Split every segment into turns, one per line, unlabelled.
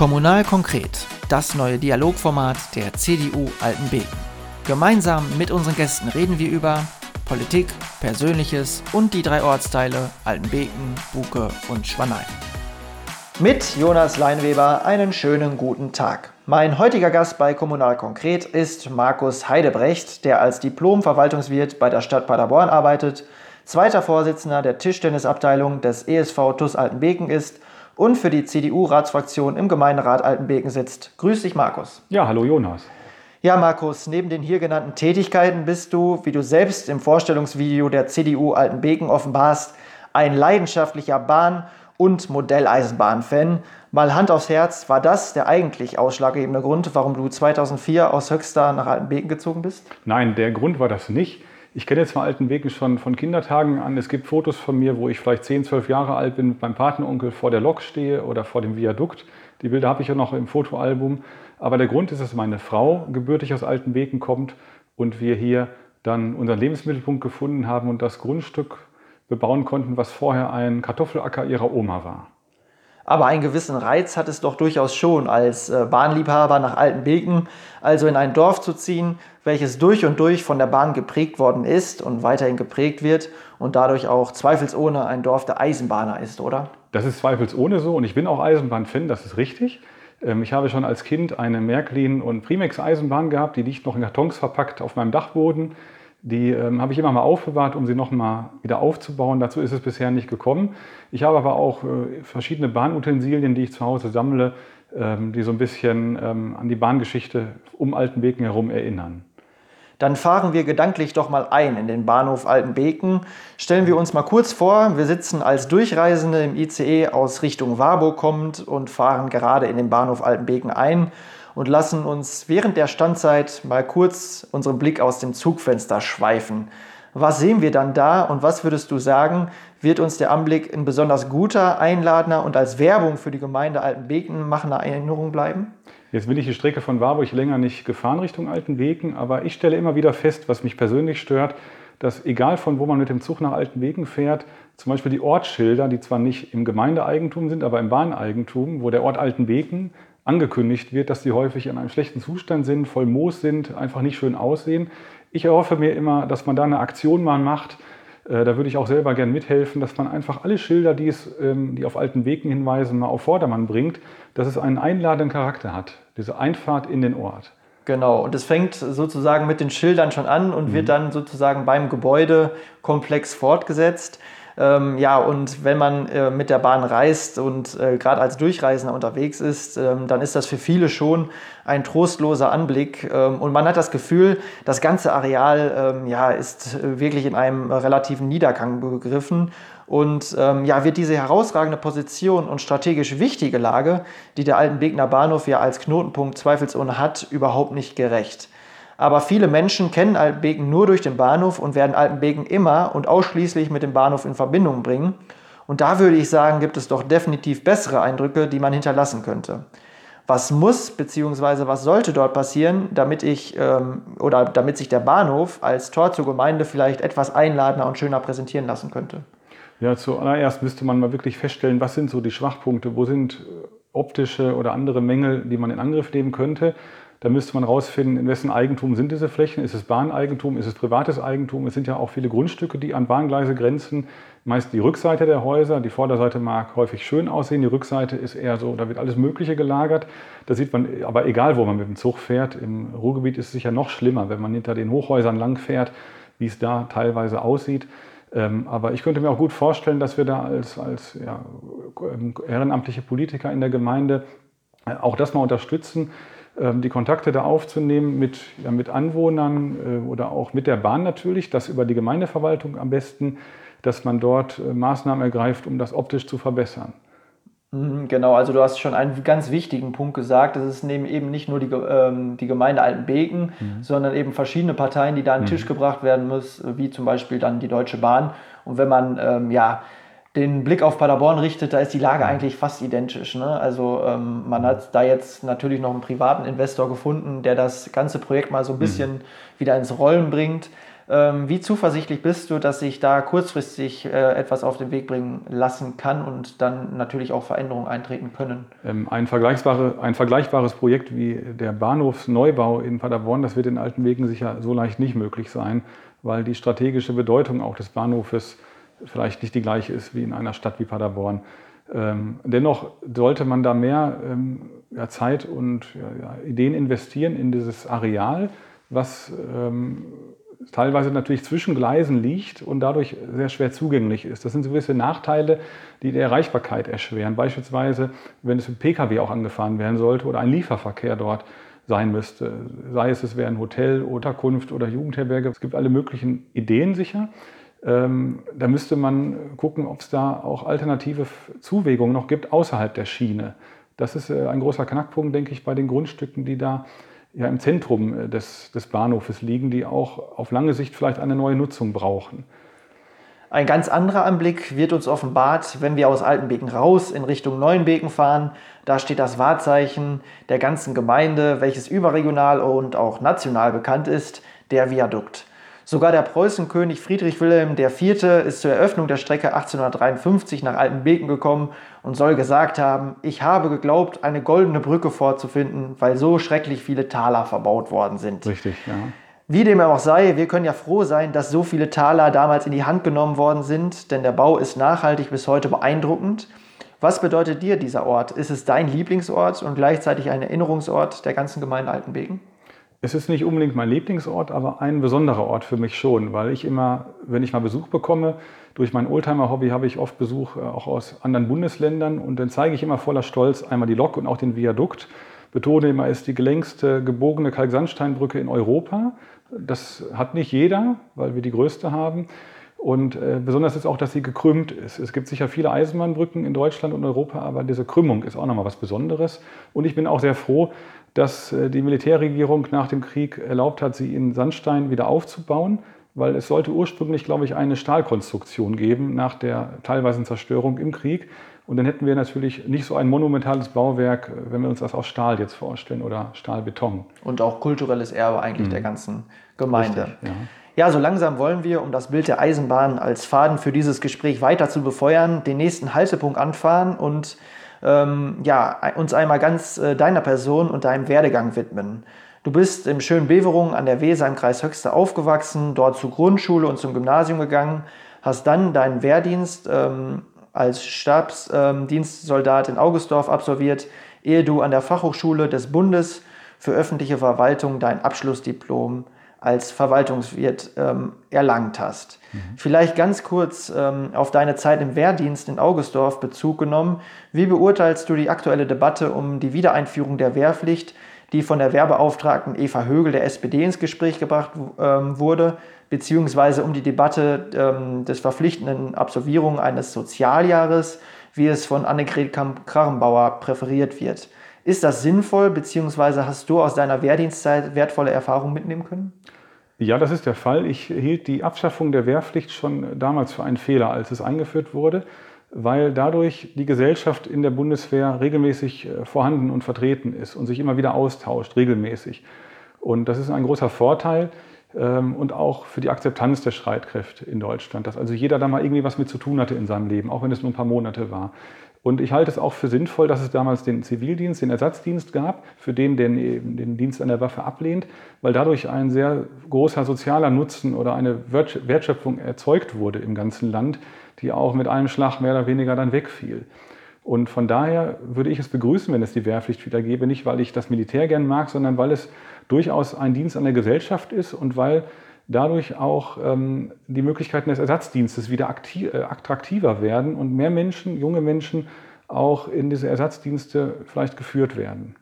Kommunal konkret, das neue Dialogformat der CDU Altenbeken. Gemeinsam mit unseren Gästen reden wir über Politik, Persönliches und die drei Ortsteile Altenbeken, Buke und Schwanein. Mit Jonas Leinweber einen schönen guten Tag. Mein heutiger Gast bei Kommunal Konkret ist Markus Heidebrecht, der als Diplom-Verwaltungswirt bei der Stadt Paderborn arbeitet, zweiter Vorsitzender der Tischtennisabteilung des ESV TUS Altenbeken ist und für die CDU-Ratsfraktion im Gemeinderat Altenbeken sitzt. Grüß dich, Markus.
Ja, hallo Jonas.
Ja, Markus, neben den hier genannten Tätigkeiten bist du, wie du selbst im Vorstellungsvideo der CDU Altenbeken offenbarst, ein leidenschaftlicher Bahn- und Modelleisenbahn-Fan. Mal Hand aufs Herz, war das der eigentlich ausschlaggebende Grund, warum du 2004 aus Höxter nach Altenbeken gezogen bist?
Nein, der Grund war das nicht. Ich kenne jetzt mal Altenbeken schon von Kindertagen an. Es gibt Fotos von mir, wo ich vielleicht 10, 12 Jahre alt bin, beim Patenonkel vor der Lok stehe oder vor dem Viadukt. Die Bilder habe ich ja noch im Fotoalbum. Aber der Grund ist, dass meine Frau gebürtig aus Altenbeken kommt und wir hier dann unseren Lebensmittelpunkt gefunden haben und das Grundstück bebauen konnten, was vorher ein Kartoffelacker ihrer Oma war.
Aber einen gewissen Reiz hat es doch durchaus schon, als äh, Bahnliebhaber nach Altenbeken, also in ein Dorf zu ziehen, welches durch und durch von der Bahn geprägt worden ist und weiterhin geprägt wird und dadurch auch zweifelsohne ein Dorf der Eisenbahner ist, oder?
Das ist zweifelsohne so und ich bin auch Eisenbahnfan, das ist richtig. Ähm, ich habe schon als Kind eine Märklin- und Primex-Eisenbahn gehabt, die liegt noch in Kartons verpackt auf meinem Dachboden. Die ähm, habe ich immer mal aufbewahrt, um sie nochmal wieder aufzubauen. Dazu ist es bisher nicht gekommen. Ich habe aber auch äh, verschiedene Bahnutensilien, die ich zu Hause sammle, ähm, die so ein bisschen ähm, an die Bahngeschichte um Altenbeken herum erinnern.
Dann fahren wir gedanklich doch mal ein in den Bahnhof Altenbeken. Stellen wir uns mal kurz vor, wir sitzen als Durchreisende im ICE aus Richtung Warburg kommend und fahren gerade in den Bahnhof Altenbeken ein und lassen uns während der Standzeit mal kurz unseren Blick aus dem Zugfenster schweifen. Was sehen wir dann da und was würdest du sagen, wird uns der Anblick in besonders guter, einladender und als Werbung für die Gemeinde Altenbeken machender Erinnerung bleiben?
Jetzt bin ich die Strecke von Warburg länger nicht gefahren Richtung Altenbeken, aber ich stelle immer wieder fest, was mich persönlich stört, dass egal von wo man mit dem Zug nach Altenbeken fährt, zum Beispiel die Ortsschilder, die zwar nicht im Gemeindeeigentum sind, aber im Bahneigentum, wo der Ort Altenbeken angekündigt wird, dass die häufig in einem schlechten Zustand sind, voll Moos sind, einfach nicht schön aussehen. Ich erhoffe mir immer, dass man da eine Aktion mal macht. Äh, da würde ich auch selber gern mithelfen, dass man einfach alle Schilder, die, es, ähm, die auf alten Wegen hinweisen, mal auf Vordermann bringt, dass es einen einladenden Charakter hat, diese Einfahrt in den Ort.
Genau, und es fängt sozusagen mit den Schildern schon an und mhm. wird dann sozusagen beim Gebäudekomplex fortgesetzt. Ähm, ja, und wenn man äh, mit der Bahn reist und äh, gerade als Durchreisender unterwegs ist, ähm, dann ist das für viele schon ein trostloser Anblick. Ähm, und man hat das Gefühl, das ganze Areal ähm, ja, ist wirklich in einem relativen Niedergang begriffen. Und ähm, ja, wird diese herausragende Position und strategisch wichtige Lage, die der Altenbegner Bahnhof ja als Knotenpunkt zweifelsohne hat, überhaupt nicht gerecht. Aber viele Menschen kennen Altenbeken nur durch den Bahnhof und werden Altenbeken immer und ausschließlich mit dem Bahnhof in Verbindung bringen. Und da würde ich sagen, gibt es doch definitiv bessere Eindrücke, die man hinterlassen könnte. Was muss bzw. was sollte dort passieren, damit ich ähm, oder damit sich der Bahnhof als Tor zur Gemeinde vielleicht etwas einladender und schöner präsentieren lassen könnte?
Ja, zuallererst müsste man mal wirklich feststellen, was sind so die Schwachpunkte, wo sind äh, optische oder andere Mängel, die man in Angriff nehmen könnte. Da müsste man herausfinden, in wessen Eigentum sind diese Flächen. Ist es Bahneigentum? Ist es privates Eigentum? Es sind ja auch viele Grundstücke, die an Bahngleise grenzen. Meist die Rückseite der Häuser. Die Vorderseite mag häufig schön aussehen. Die Rückseite ist eher so, da wird alles Mögliche gelagert. Da sieht man, aber egal, wo man mit dem Zug fährt, im Ruhrgebiet ist es sicher noch schlimmer, wenn man hinter den Hochhäusern lang fährt, wie es da teilweise aussieht. Ähm, aber ich könnte mir auch gut vorstellen, dass wir da als, als ja, ehrenamtliche Politiker in der Gemeinde äh, auch das mal unterstützen ähm, die Kontakte da aufzunehmen mit, ja, mit Anwohnern äh, oder auch mit der Bahn natürlich, das über die Gemeindeverwaltung am besten, dass man dort äh, Maßnahmen ergreift, um das optisch zu verbessern.
Mhm, genau, also du hast schon einen ganz wichtigen Punkt gesagt. Das ist eben nicht nur die, ähm, die Gemeinde Altenbeken, mhm. sondern eben verschiedene Parteien, die da an den Tisch mhm. gebracht werden müssen, wie zum Beispiel dann die Deutsche Bahn. Und wenn man ähm, ja, den Blick auf Paderborn richtet, da ist die Lage eigentlich fast identisch. Ne? Also ähm, man hat da jetzt natürlich noch einen privaten Investor gefunden, der das ganze Projekt mal so ein mhm. bisschen mhm. wieder ins Rollen bringt. Ähm, wie zuversichtlich bist du, dass sich da kurzfristig äh, etwas auf den Weg bringen lassen kann und dann natürlich auch Veränderungen eintreten können?
Ähm, ein, vergleichbare, ein vergleichbares Projekt wie der Bahnhofsneubau in Paderborn, das wird in alten Wegen sicher so leicht nicht möglich sein, weil die strategische Bedeutung auch des Bahnhofes vielleicht nicht die gleiche ist wie in einer Stadt wie Paderborn. Ähm, dennoch sollte man da mehr ähm, Zeit und Ideen investieren in dieses Areal, was ähm, teilweise natürlich zwischen Gleisen liegt und dadurch sehr schwer zugänglich ist. Das sind gewisse Nachteile, die die Erreichbarkeit erschweren. Beispielsweise, wenn es mit Pkw auch angefahren werden sollte oder ein Lieferverkehr dort sein müsste. Sei es, es wäre ein Hotel, Unterkunft oder Jugendherberge. Es gibt alle möglichen Ideen sicher. Ähm, da müsste man gucken, ob es da auch alternative Zuwägungen noch gibt außerhalb der Schiene. Das ist äh, ein großer Knackpunkt, denke ich, bei den Grundstücken, die da ja im Zentrum äh, des, des Bahnhofes liegen, die auch auf lange Sicht vielleicht eine neue Nutzung brauchen.
Ein ganz anderer Anblick wird uns offenbart, wenn wir aus Altenbeken raus in Richtung Neuenbeken fahren. Da steht das Wahrzeichen der ganzen Gemeinde, welches überregional und auch national bekannt ist, der Viadukt. Sogar der Preußenkönig Friedrich Wilhelm IV. ist zur Eröffnung der Strecke 1853 nach Altenbeken gekommen und soll gesagt haben, ich habe geglaubt, eine goldene Brücke vorzufinden, weil so schrecklich viele Taler verbaut worden sind.
Richtig, ja.
Wie dem auch sei, wir können ja froh sein, dass so viele Taler damals in die Hand genommen worden sind, denn der Bau ist nachhaltig bis heute beeindruckend. Was bedeutet dir dieser Ort? Ist es dein Lieblingsort und gleichzeitig ein Erinnerungsort der ganzen Gemeinde Altenbeken?
Es ist nicht unbedingt mein Lieblingsort, aber ein besonderer Ort für mich schon, weil ich immer, wenn ich mal Besuch bekomme, durch mein Oldtimer-Hobby habe ich oft Besuch äh, auch aus anderen Bundesländern und dann zeige ich immer voller Stolz einmal die Lok und auch den Viadukt. Betone immer, es ist die gelängste gebogene Kalksandsteinbrücke in Europa. Das hat nicht jeder, weil wir die größte haben. Und äh, besonders ist auch, dass sie gekrümmt ist. Es gibt sicher viele Eisenbahnbrücken in Deutschland und Europa, aber diese Krümmung ist auch nochmal was Besonderes. Und ich bin auch sehr froh, dass äh, die Militärregierung nach dem Krieg erlaubt hat, sie in Sandstein wieder aufzubauen, weil es sollte ursprünglich, glaube ich, eine Stahlkonstruktion geben nach der teilweisen Zerstörung im Krieg. Und dann hätten wir natürlich nicht so ein monumentales Bauwerk, äh, wenn wir uns das aus Stahl jetzt vorstellen oder Stahlbeton.
Und auch kulturelles Erbe eigentlich mhm. der ganzen Gemeinde. Richtig, ja. Ja, so langsam wollen wir, um das Bild der Eisenbahn als Faden für dieses Gespräch weiter zu befeuern, den nächsten Haltepunkt anfahren und ähm, ja, uns einmal ganz äh, deiner Person und deinem Werdegang widmen. Du bist im schönen Beverungen an der Weser im Kreis Höxter aufgewachsen, dort zur Grundschule und zum Gymnasium gegangen, hast dann deinen Wehrdienst ähm, als Stabsdienstsoldat ähm, in Augustdorf absolviert, ehe du an der Fachhochschule des Bundes für öffentliche Verwaltung dein Abschlussdiplom als Verwaltungswirt ähm, erlangt hast. Mhm. Vielleicht ganz kurz ähm, auf deine Zeit im Wehrdienst in Augustdorf Bezug genommen. Wie beurteilst du die aktuelle Debatte um die Wiedereinführung der Wehrpflicht, die von der Wehrbeauftragten Eva Högel der SPD ins Gespräch gebracht ähm, wurde, beziehungsweise um die Debatte ähm, des verpflichtenden Absolvierung eines Sozialjahres, wie es von Annegret Krachenbauer präferiert wird? Ist das sinnvoll, beziehungsweise hast du aus deiner Wehrdienstzeit wertvolle Erfahrungen mitnehmen können?
Ja, das ist der Fall. Ich hielt die Abschaffung der Wehrpflicht schon damals für einen Fehler, als es eingeführt wurde, weil dadurch die Gesellschaft in der Bundeswehr regelmäßig äh, vorhanden und vertreten ist und sich immer wieder austauscht, regelmäßig. Und das ist ein großer Vorteil ähm, und auch für die Akzeptanz der Streitkräfte in Deutschland, dass also jeder da mal irgendwie was mit zu tun hatte in seinem Leben, auch wenn es nur ein paar Monate war. Und ich halte es auch für sinnvoll, dass es damals den Zivildienst, den Ersatzdienst gab, für den, der den Dienst an der Waffe ablehnt, weil dadurch ein sehr großer sozialer Nutzen oder eine Wertschöpfung erzeugt wurde im ganzen Land, die auch mit einem Schlag mehr oder weniger dann wegfiel. Und von daher würde ich es begrüßen, wenn es die Wehrpflicht wieder gäbe, nicht weil ich das Militär gern mag, sondern weil es durchaus ein Dienst an der Gesellschaft ist und weil dadurch auch ähm, die Möglichkeiten des Ersatzdienstes wieder aktiv, äh, attraktiver werden und mehr Menschen, junge Menschen auch in diese Ersatzdienste vielleicht geführt werden.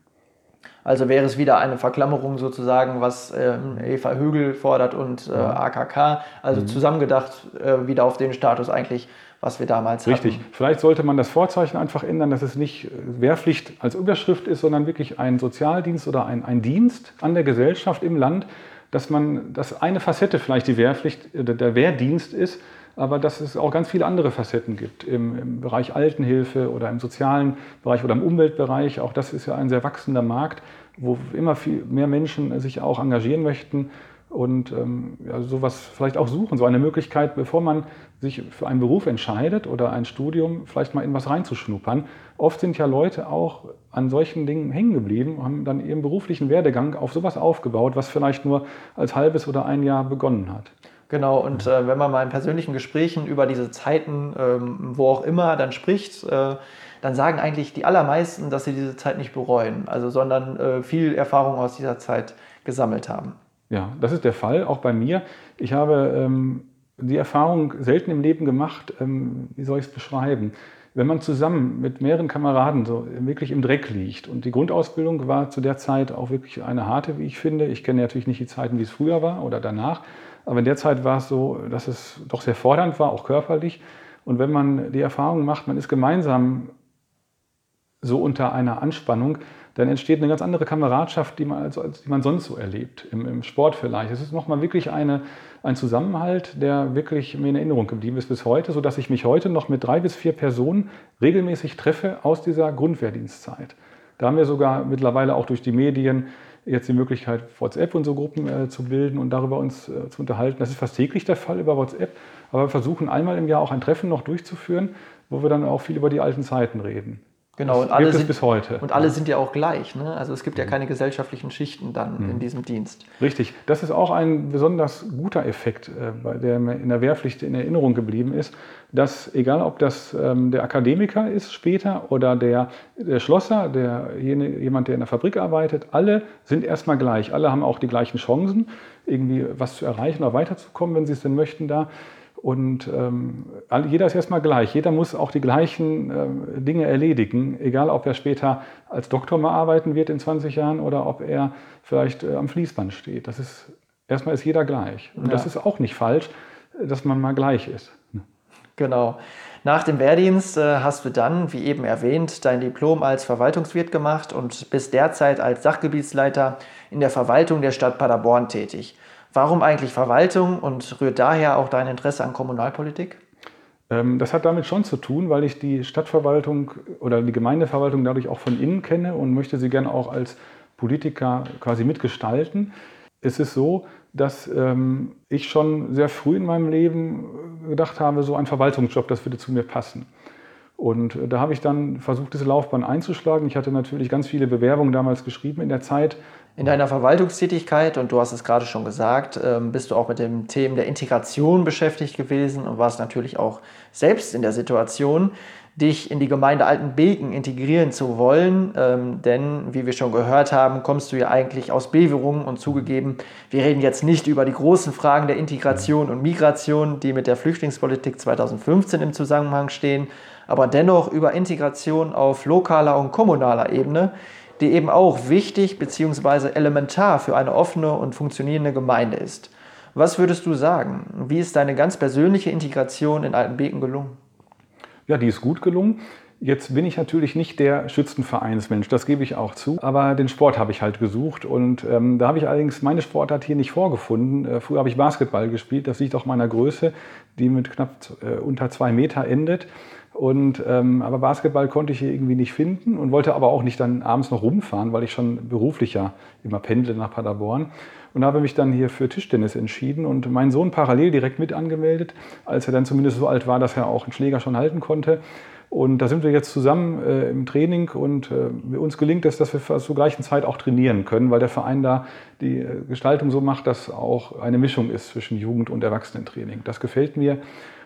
Also wäre es wieder eine Verklammerung sozusagen, was ähm, Eva Högel fordert und äh, AKK, also mhm. zusammengedacht äh, wieder auf den Status eigentlich, was wir damals
Richtig. hatten. Richtig. Vielleicht sollte man das Vorzeichen einfach ändern, dass es nicht äh, Wehrpflicht als Überschrift ist, sondern wirklich ein Sozialdienst oder ein, ein Dienst an der Gesellschaft im Land, dass man, dass eine Facette vielleicht die Wehrpflicht, äh, der Wehrdienst ist, aber dass es auch ganz viele andere Facetten gibt im, im, Bereich Altenhilfe oder im sozialen Bereich oder im Umweltbereich. Auch das ist ja ein sehr wachsender Markt, wo immer viel mehr Menschen sich auch engagieren möchten. Und ähm, ja, sowas vielleicht auch suchen, so eine Möglichkeit, bevor man sich für einen Beruf entscheidet oder ein Studium, vielleicht mal in was reinzuschnuppern. Oft sind ja Leute auch an solchen Dingen hängen geblieben, haben dann ihren beruflichen Werdegang auf sowas aufgebaut, was vielleicht nur als halbes oder ein Jahr begonnen hat.
Genau, und äh, wenn man mal in persönlichen Gesprächen über diese Zeiten, ähm, wo auch immer, dann spricht, äh, dann sagen eigentlich die allermeisten, dass sie diese Zeit nicht bereuen, also sondern äh, viel Erfahrung aus dieser Zeit gesammelt haben.
Ja, das ist der Fall, auch bei mir. Ich habe ähm, die Erfahrung selten im Leben gemacht, ähm, wie soll ich es beschreiben? Wenn man zusammen mit mehreren Kameraden so wirklich im Dreck liegt und die Grundausbildung war zu der Zeit auch wirklich eine harte, wie ich finde. Ich kenne natürlich nicht die Zeiten, wie es früher war oder danach, aber in der Zeit war es so, dass es doch sehr fordernd war, auch körperlich. Und wenn man die Erfahrung macht, man ist gemeinsam so unter einer Anspannung, dann entsteht eine ganz andere Kameradschaft, die man, als, als die man sonst so erlebt, im, im Sport vielleicht. Es ist nochmal wirklich eine, ein Zusammenhalt, der wirklich mir in Erinnerung geblieben ist bis heute, sodass ich mich heute noch mit drei bis vier Personen regelmäßig treffe aus dieser Grundwehrdienstzeit. Da haben wir sogar mittlerweile auch durch die Medien jetzt die Möglichkeit, WhatsApp und so Gruppen äh, zu bilden und darüber uns äh, zu unterhalten. Das ist fast täglich der Fall über WhatsApp, aber wir versuchen einmal im Jahr auch ein Treffen noch durchzuführen, wo wir dann auch viel über die alten Zeiten reden.
Genau, und alle, sind, bis heute. und alle sind ja auch gleich. Ne? Also es gibt ja mhm. keine gesellschaftlichen Schichten dann mhm. in diesem Dienst.
Richtig. Das ist auch ein besonders guter Effekt, äh, der mir in der Wehrpflicht in Erinnerung geblieben ist, dass egal ob das ähm, der Akademiker ist später oder der, der Schlosser, der, jemand, der in der Fabrik arbeitet, alle sind erstmal gleich. Alle haben auch die gleichen Chancen, irgendwie was zu erreichen oder weiterzukommen, wenn sie es denn möchten da. Und ähm, jeder ist erstmal gleich. Jeder muss auch die gleichen äh, Dinge erledigen, egal ob er später als Doktor mal arbeiten wird in 20 Jahren oder ob er vielleicht äh, am Fließband steht. Das ist, erstmal ist jeder gleich. Und ja. das ist auch nicht falsch, dass man mal gleich ist.
Genau. Nach dem Wehrdienst äh, hast du dann, wie eben erwähnt, dein Diplom als Verwaltungswirt gemacht und bist derzeit als Sachgebietsleiter in der Verwaltung der Stadt Paderborn tätig. Warum eigentlich Verwaltung und rührt daher auch dein Interesse an Kommunalpolitik?
Ähm, das hat damit schon zu tun, weil ich die Stadtverwaltung oder die Gemeindeverwaltung dadurch auch von innen kenne und möchte sie gerne auch als Politiker quasi mitgestalten. Es ist so, dass ähm, ich schon sehr früh in meinem Leben gedacht habe, so ein Verwaltungsjob, das würde zu mir passen. Und äh, da habe ich dann versucht, diese Laufbahn einzuschlagen. Ich hatte natürlich ganz viele Bewerbungen damals geschrieben in der Zeit,
in deiner Verwaltungstätigkeit, und du hast es gerade schon gesagt, ähm, bist du auch mit dem Thema der Integration beschäftigt gewesen und warst natürlich auch selbst in der Situation, dich in die Gemeinde Altenbeken integrieren zu wollen. Ähm, denn, wie wir schon gehört haben, kommst du ja eigentlich aus Beverungen und zugegeben, wir reden jetzt nicht über die großen Fragen der Integration und Migration, die mit der Flüchtlingspolitik 2015 im Zusammenhang stehen, aber dennoch über Integration auf lokaler und kommunaler Ebene die eben auch wichtig bzw. elementar für eine offene und funktionierende Gemeinde ist. Was würdest du sagen? Wie ist deine ganz persönliche Integration in Altenbeken gelungen?
Ja, die ist gut gelungen. Jetzt bin ich natürlich nicht der Schützenvereinsmensch, das gebe ich auch zu. Aber den Sport habe ich halt gesucht und ähm, da habe ich allerdings meine Sportart hier nicht vorgefunden. Äh, früher habe ich Basketball gespielt, das liegt auch meiner Größe, die mit knapp äh, unter zwei Meter endet. Und, ähm, aber Basketball konnte ich hier irgendwie nicht finden und wollte aber auch nicht dann abends noch rumfahren, weil ich schon beruflich ja immer pendle nach Paderborn. Und habe mich dann hier für Tischtennis entschieden und meinen Sohn parallel direkt mit angemeldet, als er dann zumindest so alt war, dass er auch einen Schläger schon halten konnte. Und da sind wir jetzt zusammen äh, im Training und äh, uns gelingt es, dass wir zur gleichen Zeit auch trainieren können, weil der Verein da die äh, Gestaltung so macht, dass auch eine Mischung ist zwischen Jugend- und Erwachsenentraining. Das gefällt mir.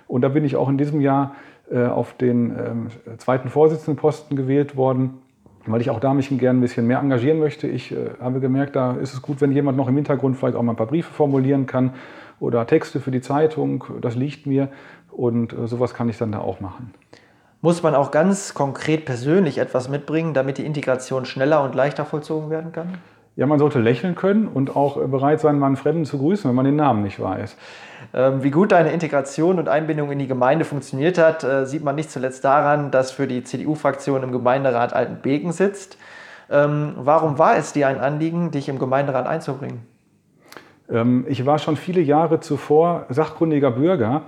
Und da bin ich auch in diesem Jahr auf den ähm, zweiten Vorsitzendenposten gewählt worden, weil ich auch da mich gerne ein bisschen mehr engagieren möchte. Ich äh, habe gemerkt, da ist es gut, wenn jemand noch im Hintergrund vielleicht auch mal ein paar Briefe formulieren kann oder Texte für die Zeitung. Das liegt mir und äh, sowas kann ich dann da auch machen.
Muss man auch ganz konkret persönlich etwas mitbringen, damit die Integration schneller und leichter vollzogen werden kann?
Ja, man sollte lächeln können und auch bereit sein, mal einen Fremden zu grüßen, wenn man den Namen nicht weiß.
Ähm, wie gut deine Integration und Einbindung in die Gemeinde funktioniert hat, äh, sieht man nicht zuletzt daran, dass für die CDU-Fraktion im Gemeinderat Altenbeken sitzt. Ähm, warum war es dir ein Anliegen, dich im Gemeinderat einzubringen?
Ähm, ich war schon viele Jahre zuvor sachkundiger Bürger.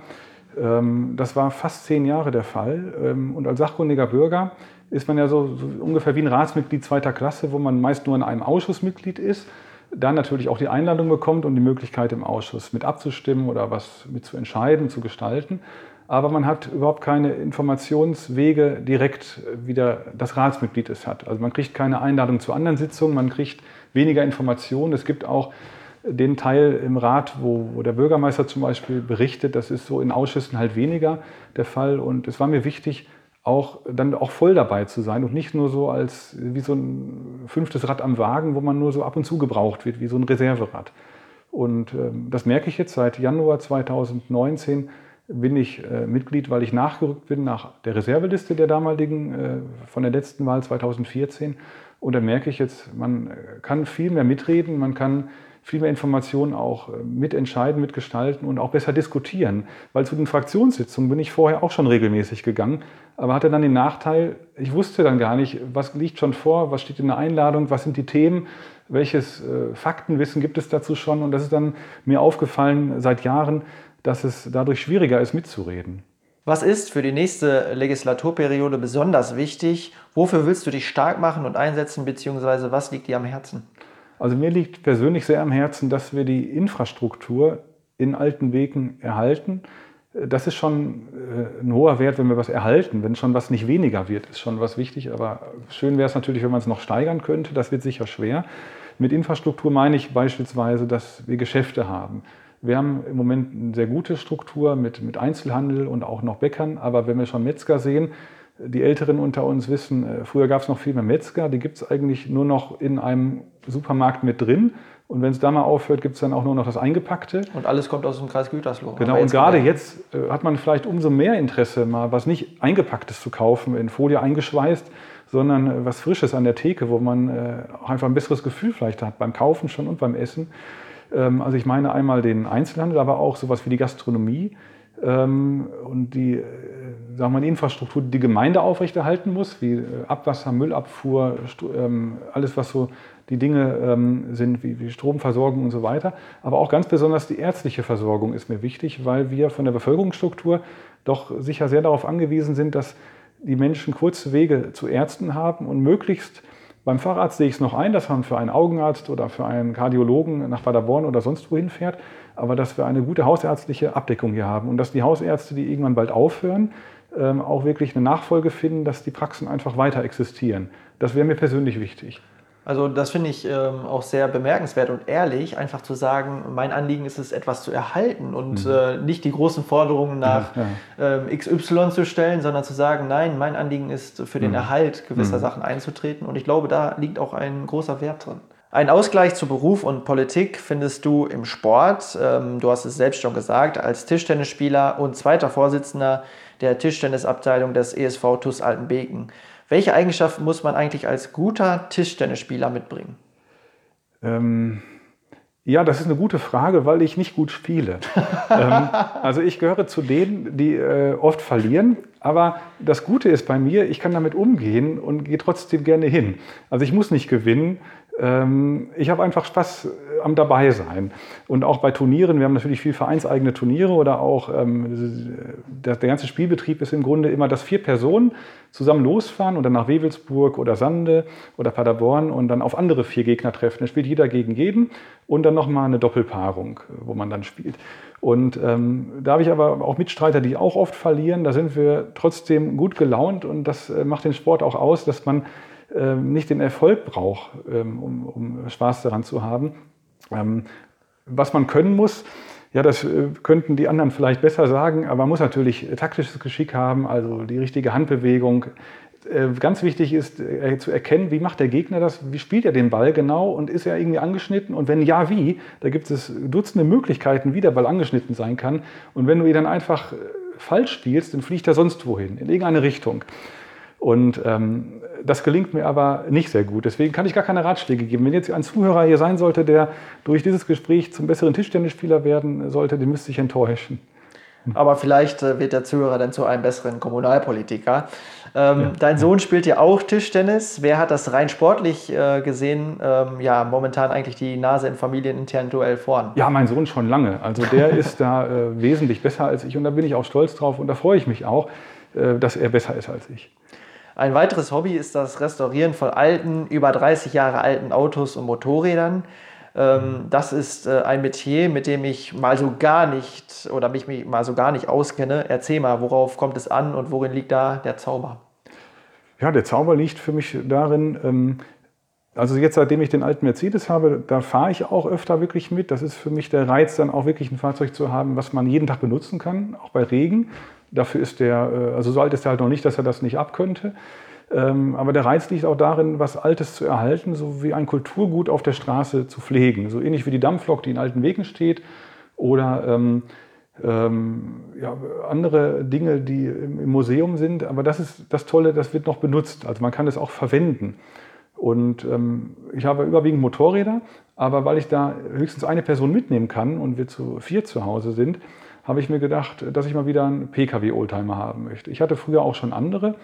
Das war fast zehn Jahre der Fall. Und als sachkundiger Bürger ist man ja so, so, ungefähr wie ein Ratsmitglied zweiter Klasse, wo man meist nur in einem Ausschuss Mitglied ist. Da natürlich auch die Einladung bekommt und die Möglichkeit im Ausschuss mit abzustimmen oder was mit zu entscheiden, zu gestalten. Aber man hat überhaupt keine Informationswege direkt, wie der, das Ratsmitglied es hat. Also man kriegt keine Einladung zu anderen Sitzungen, man kriegt weniger Informationen. Es gibt auch den Teil im Rat, wo, wo, der Bürgermeister zum Beispiel berichtet, das ist so in Ausschüssen halt weniger der Fall. Und es war mir wichtig, auch dann auch voll dabei zu sein und nicht nur so als wie so ein fünftes Rad am Wagen, wo man nur so ab und zu gebraucht wird, wie so ein Reserverad. Und äh, das merke ich jetzt seit Januar 2019 bin ich äh, Mitglied, weil ich nachgerückt bin nach der Reserveliste der damaligen, äh, von der letzten Wahl 2014. Und da merke ich jetzt, man kann viel mehr mitreden, man kann viel mehr Informationen auch äh, mitentscheiden, mitgestalten und auch besser diskutieren. Weil zu den Fraktionssitzungen bin ich vorher auch schon regelmäßig gegangen, aber hatte dann den Nachteil, ich wusste dann gar nicht, was liegt schon vor, was steht in der Einladung, was sind die Themen, welches äh, Faktenwissen gibt es dazu schon. Und das ist dann mir aufgefallen seit Jahren, dass es dadurch schwieriger ist, mitzureden.
Was ist für die nächste Legislaturperiode besonders wichtig? Wofür willst du dich stark machen und einsetzen, beziehungsweise was liegt dir am Herzen?
Also mir liegt persönlich sehr am Herzen, dass wir die Infrastruktur in alten Wegen erhalten. Das ist schon äh, ein hoher Wert, wenn wir was erhalten. Wenn schon was nicht weniger wird, ist schon was wichtig. Aber schön wäre es natürlich, wenn man es noch steigern könnte. Das wird sicher schwer. Mit Infrastruktur meine ich beispielsweise, dass wir Geschäfte haben. Wir haben im Moment eine sehr gute Struktur mit, mit Einzelhandel und auch noch Bäckern. Aber wenn wir schon Metzger sehen, die Älteren unter uns wissen, äh, früher gab es noch viel mehr Metzger, die gibt es eigentlich nur noch in einem Supermarkt mit drin. Und wenn es da mal aufhört, gibt es dann auch nur noch das Eingepackte.
Und alles kommt aus dem Kreis Gütersloh.
Genau, und gerade jetzt äh, hat man vielleicht umso mehr Interesse, mal was nicht Eingepacktes zu kaufen, in Folie eingeschweißt, sondern äh, was Frisches an der Theke, wo man äh, auch einfach ein besseres Gefühl vielleicht hat, beim Kaufen schon und beim Essen. Ähm, also ich meine einmal den Einzelhandel, aber auch sowas wie die Gastronomie ähm, und die sagen wir, die Infrastruktur, die die Gemeinde aufrechterhalten muss, wie Abwasser, Müllabfuhr, ähm, alles, was so die Dinge ähm, sind, wie, wie Stromversorgung und so weiter. Aber auch ganz besonders die ärztliche Versorgung ist mir wichtig, weil wir von der Bevölkerungsstruktur doch sicher sehr darauf angewiesen sind, dass die Menschen kurze Wege zu Ärzten haben und möglichst beim Facharzt sehe ich es noch ein, dass man für einen Augenarzt oder für einen Kardiologen nach Paderborn oder sonst wohin fährt, aber dass wir eine gute hausärztliche Abdeckung hier haben und dass die Hausärzte, die irgendwann bald aufhören, ähm, auch wirklich eine Nachfolge finden, dass die Praxen einfach weiter existieren. Das wäre mir persönlich wichtig.
Also das finde ich ähm, auch sehr bemerkenswert und ehrlich, einfach zu sagen, mein Anliegen ist es, etwas zu erhalten und mhm. äh, nicht die großen Forderungen nach ja. Ähm, XY zu stellen, sondern zu sagen, nein, mein Anliegen ist, für den mhm. Erhalt gewisser mhm. Sachen einzutreten. Und ich glaube, da liegt auch ein großer Wert drin. Ein Ausgleich zu Beruf und Politik findest du im Sport. Ähm, du hast es selbst schon gesagt, als Tischtennisspieler und zweiter Vorsitzender der Tischtennisabteilung des ESV TuS Altenbeken. Welche Eigenschaften muss man eigentlich als guter Tischtennisspieler mitbringen?
Ähm, ja, das ist eine gute Frage, weil ich nicht gut spiele. ähm, also ich gehöre zu denen, die äh, oft verlieren. Aber das Gute ist bei mir, ich kann damit umgehen und gehe trotzdem gerne hin. Also ich muss nicht gewinnen. Ähm, ich habe einfach Spaß am Dabeisein. Und auch bei Turnieren, wir haben natürlich viel vereinseigene Turniere oder auch ähm, der, ganze Spielbetrieb ist im Grunde immer, dass vier Personen zusammen losfahren und dann nach Wewelsburg oder Sande oder Paderborn und dann auf andere vier Gegner treffen. Da spielt jeder gegen jeden und dann nochmal eine Doppelpaarung, wo man dann spielt. Und ähm, da habe ich aber auch Mitstreiter, die auch oft verlieren. Da sind wir trotzdem gut gelaunt und das äh, macht den Sport auch aus, dass man nicht den Erfolg braucht, ähm, um, um, Spaß daran zu haben. Ähm, was man können muss, ja, das äh, könnten die anderen vielleicht besser sagen, aber man muss natürlich taktisches Geschick haben, also die richtige Handbewegung. Äh, ganz wichtig ist zu erkennen, wie macht der Gegner das, wie spielt er den Ball genau und ist er irgendwie angeschnitten und wenn ja, wie, da gibt es Dutzende Möglichkeiten, wie der Ball angeschnitten sein kann und wenn du ihn dann einfach falsch spielst, dann fliegt er sonst wohin, in irgendeine Richtung. Und ähm, das gelingt mir aber nicht sehr gut. Deswegen kann ich gar keine Ratschläge geben. Wenn jetzt ein Zuhörer hier sein sollte, der durch dieses Gespräch zum besseren Tischtennisspieler werden sollte, den müsste ich enttäuschen.
Aber vielleicht äh, wird der Zuhörer dann zu einem besseren Kommunalpolitiker. Ähm, ja. Dein Sohn spielt ja auch Tischtennis. Wer hat das rein sportlich äh, gesehen? Ähm, ja, momentan eigentlich die Nase im familieninternen Duell vorn.
Ja, mein Sohn schon lange. Also der ist da äh, wesentlich besser als ich und da bin ich auch stolz drauf und da freue ich mich auch, äh, dass er besser ist als ich.
Ein weiteres Hobby ist das Restaurieren von alten, über 30 Jahre alten Autos und Motorrädern. Ähm, das ist äh, ein Metier, mit dem ich mal so gar nicht oder mich mal so gar nicht auskenne. Erzähl mal, worauf kommt es an und worin liegt da der Zauber?
Ja, der Zauber liegt für mich darin, ähm, also jetzt seitdem ich den alten Mercedes habe, da fahre ich auch öfter wirklich mit. Das ist für mich der Reiz, dann auch wirklich ein Fahrzeug zu haben, was man jeden Tag benutzen kann, auch bei Regen. Dafür ist der, äh, also so alt ist er halt noch nicht, dass er das nicht abkönnte. Ähm, aber der Reiz liegt auch darin, was Altes zu erhalten, so wie ein Kulturgut auf der Straße zu pflegen. So ähnlich wie die Dampflok, die in alten Wegen steht, oder ähm, ähm, ja, andere Dinge, die im Museum sind. Aber das ist das Tolle, das wird noch benutzt. Also man kann es auch verwenden. Und ähm, ich habe überwiegend Motorräder, aber weil ich da höchstens eine Person mitnehmen kann und wir zu vier zu Hause sind, habe ich mir gedacht, dass ich mal wieder einen Pkw-Oldtimer haben möchte. Ich hatte früher auch schon andere.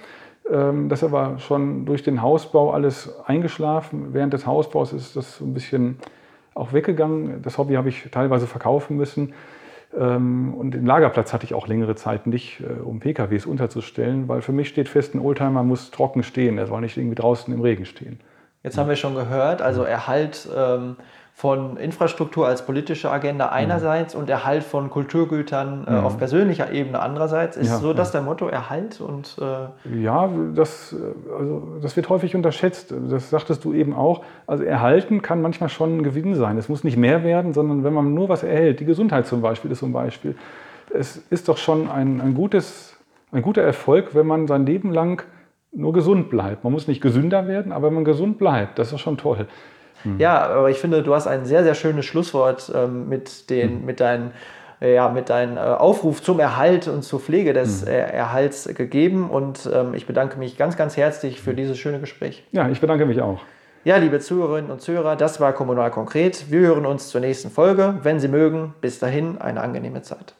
Ähm, das aber schon durch den Hausbau alles eingeschlafen. Während des Hausbaus ist das ein bisschen auch weggegangen. Das Hobby habe ich teilweise verkaufen müssen. Ähm, und den Lagerplatz hatte ich auch längere Zeit nicht, äh, um PKWs unterzustellen, weil für mich steht fest, ein Oldtimer muss trocken stehen, er soll nicht irgendwie draußen im Regen stehen.
Jetzt haben wir schon gehört, also Erhalt ähm, von Infrastruktur als politische Agenda einerseits mhm. und Erhalt von Kulturgütern äh, mhm. auf persönlicher Ebene andererseits. Ist ja, so das ja. der Motto, Erhalt? Und,
äh ja, das, also, das wird häufig unterschätzt. Das sagtest du eben auch. Also erhalten kann manchmal schon ein Gewinn sein. Es muss nicht mehr werden, sondern wenn man nur was erhält, die Gesundheit zum Beispiel ist zum Beispiel. Es ist doch schon ein, ein, gutes, ein guter Erfolg, wenn man sein Leben lang nur gesund bleibt. Man muss nicht gesünder werden, aber wenn man gesund bleibt, das ist schon toll.
Mhm. Ja, aber ich finde, du hast ein sehr, sehr schönes Schlusswort ähm, mit, den, mhm. mit deinen ja, mit deinem äh, Aufruf zum Erhalt und zur Pflege des mhm. äh, Erhalts gegeben. Und ähm, ich bedanke mich ganz, ganz herzlich für dieses schöne Gespräch.
Ja, ich bedanke mich auch.
Ja, liebe Zuhörerinnen und Zuhörer, das war Kommunal Konkret. Wir hören uns zur nächsten Folge. Wenn Sie mögen, bis dahin eine angenehme Zeit.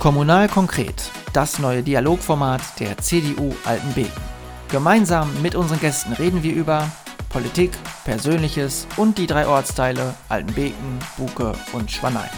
Kommunal Konkret, das neue Dialogformat der CDU Altenbeken. Gemeinsam mit unseren Gästen reden wir über Politik, Persönliches und die drei Ortsteile Altenbeken, Buke und Schwanein.